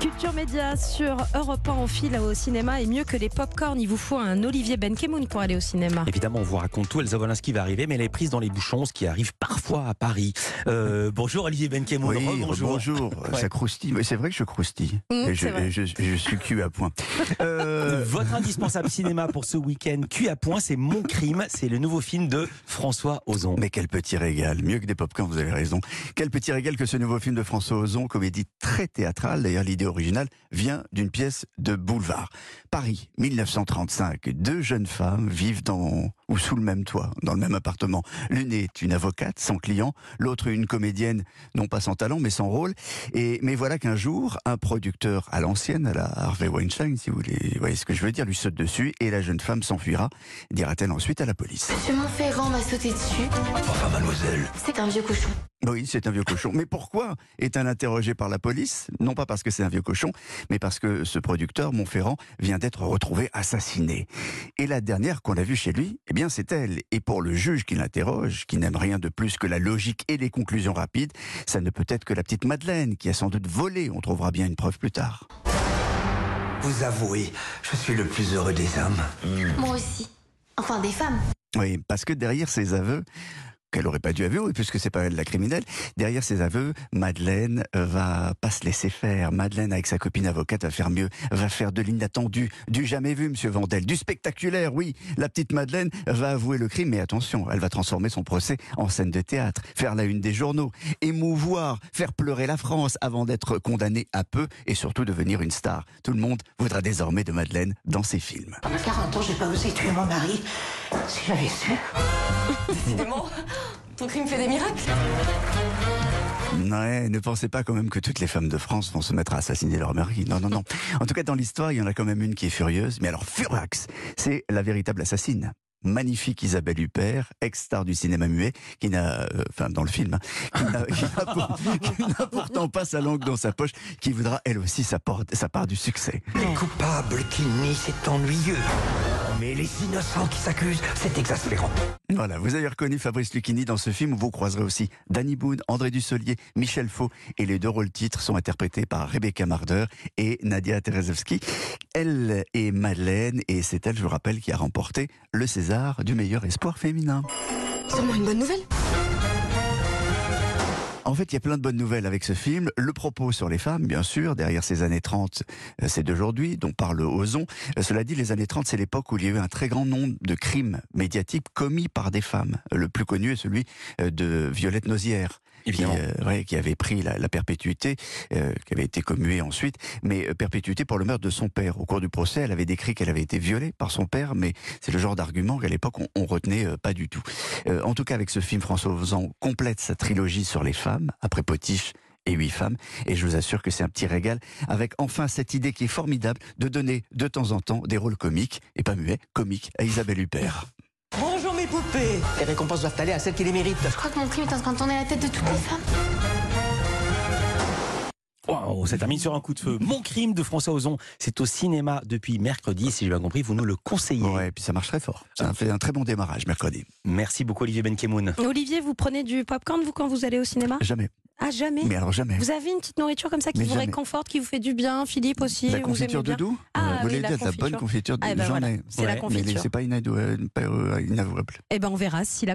Cut Culture Média sur Europe 1 en fil au cinéma et mieux que les pop-corn, il vous faut un Olivier Benkemoun pour aller au cinéma. Évidemment, on vous raconte tout. Elsa Wolinski va arriver, mais elle est prise dans les bouchons, ce qui arrive parfois à Paris. Euh, bonjour Olivier Benkemoun. Oui, bonjour. bonjour. Ouais. Ça croustille. Mais c'est vrai que je croustille. Mmh, et je, c'est vrai. et je, je suis cul à point. Euh, Votre indispensable cinéma pour ce week-end, Cul à point, c'est Mon crime. C'est le nouveau film de François Ozon. mais quel petit régal. Mieux que des pop-corn, vous avez raison. Quel petit régal que ce nouveau film de François Ozon, comédie très théâtrale. D'ailleurs, l'idée originale vient d'une pièce de boulevard. Paris, 1935. Deux jeunes femmes vivent dans, ou sous le même toit, dans le même appartement. L'une est une avocate sans client, l'autre une comédienne, non pas sans talent, mais sans rôle. Et, mais voilà qu'un jour, un producteur à l'ancienne, à la Harvey Weinstein, si vous voulez, vous voyez ce que je veux dire, lui saute dessus et la jeune femme s'enfuira, dira-t-elle ensuite à la police. Monsieur Montferrand m'a sauté dessus. Enfin, mademoiselle. C'est un vieux cochon. Oui, c'est un vieux cochon. Mais pourquoi est-elle interrogée par la police? Non pas parce que c'est un vieux cochon, mais parce que ce producteur, Montferrand, vient d'être retrouvé assassiné. Et la dernière qu'on a vue chez lui, eh bien, c'est elle. Et pour le juge qui l'interroge, qui n'aime rien de plus que la logique et les conclusions rapides, ça ne peut être que la petite Madeleine, qui a sans doute volé. On trouvera bien une preuve plus tard. Vous avouez, je suis le plus heureux des hommes. Moi aussi. Enfin, des femmes. Oui, parce que derrière ces aveux, qu'elle aurait pas dû avouer, puisque c'est pas elle la criminelle, derrière ces aveux, Madeleine va pas se laisser faire. Madeleine, avec sa copine avocate, va faire mieux, va faire de l'inattendu, du jamais vu, monsieur Vandel, du spectaculaire, oui. La petite Madeleine va avouer le crime, mais attention, elle va transformer son procès en scène de théâtre, faire la une des journaux, émouvoir, faire pleurer la France avant d'être condamnée à peu et surtout devenir une star. Tout le monde voudra désormais de Madeleine dans ses films. Pendant 40 ans, j'ai pas osé tuer mon mari. Si j'avais su. Décidément, ton crime fait des miracles. Ouais, ne pensez pas quand même que toutes les femmes de France vont se mettre à assassiner leur mari. Non, non, non. En tout cas, dans l'histoire, il y en a quand même une qui est furieuse. Mais alors, furax, c'est la véritable assassine. Magnifique Isabelle Huppert, ex-star du cinéma muet, qui n'a, euh, enfin dans le film, hein, qui n'a- pour- pourtant pas sa langue dans sa poche, qui voudra elle aussi sa, porte- sa part du succès. Les coupables qui nient, c'est ennuyeux. Mais les innocents qui s'accusent, c'est exaspérant. Voilà, vous avez reconnu Fabrice Lucchini dans ce film où vous croiserez aussi Danny Boone, André Dussolier, Michel Faux et les deux rôles titres sont interprétés par Rebecca Marder et Nadia Terezewski. Elle est Madeleine et c'est elle, je vous rappelle, qui a remporté le César du meilleur espoir féminin. Sûrement une bonne nouvelle. En fait, il y a plein de bonnes nouvelles avec ce film. Le propos sur les femmes, bien sûr, derrière ces années 30, euh, c'est d'aujourd'hui, dont parle Ozon. Euh, Cela dit, les années 30, c'est l'époque où il y a eu un très grand nombre de crimes médiatiques commis par des femmes. Le plus connu est celui euh, de Violette Nozière. Qui, euh, ouais, qui avait pris la, la perpétuité, euh, qui avait été commuée ensuite, mais euh, perpétuité pour le meurtre de son père. Au cours du procès, elle avait décrit qu'elle avait été violée par son père, mais c'est le genre d'argument qu'à l'époque on, on retenait euh, pas du tout. Euh, en tout cas, avec ce film, François Ozan complète sa trilogie sur les femmes, après Potiche et huit femmes, et je vous assure que c'est un petit régal, avec enfin cette idée qui est formidable de donner de temps en temps des rôles comiques, et pas muets, comiques, à Isabelle Huppert. Bonjour mes poupées Les récompenses doivent aller à celles qui les méritent. Je crois que mon crime est en train de tourner la tête de toutes les femmes. Waouh, ça termine sur un coup de feu. Mon crime de François Ozon, c'est au cinéma depuis mercredi. Si j'ai bien compris, vous nous le conseillez. Ouais, et puis ça marche très fort. Ça a fait un très bon démarrage mercredi. Merci beaucoup Olivier Benkemoun. Olivier, vous prenez du popcorn, vous, quand vous allez au cinéma? Jamais. Ah, jamais? Mais alors jamais. Vous avez une petite nourriture comme ça qui Mais vous jamais. réconforte, qui vous fait du bien Philippe aussi La vous confiture aimez de doux Ah, Vous oui, voulez la dire la bonne confiture. confiture de Ah, ben j'en voilà, ai. c'est la Ouais, Mais confiture. c'est pas inavouable. pas, euh, inavouable. Eh ben, on verra si la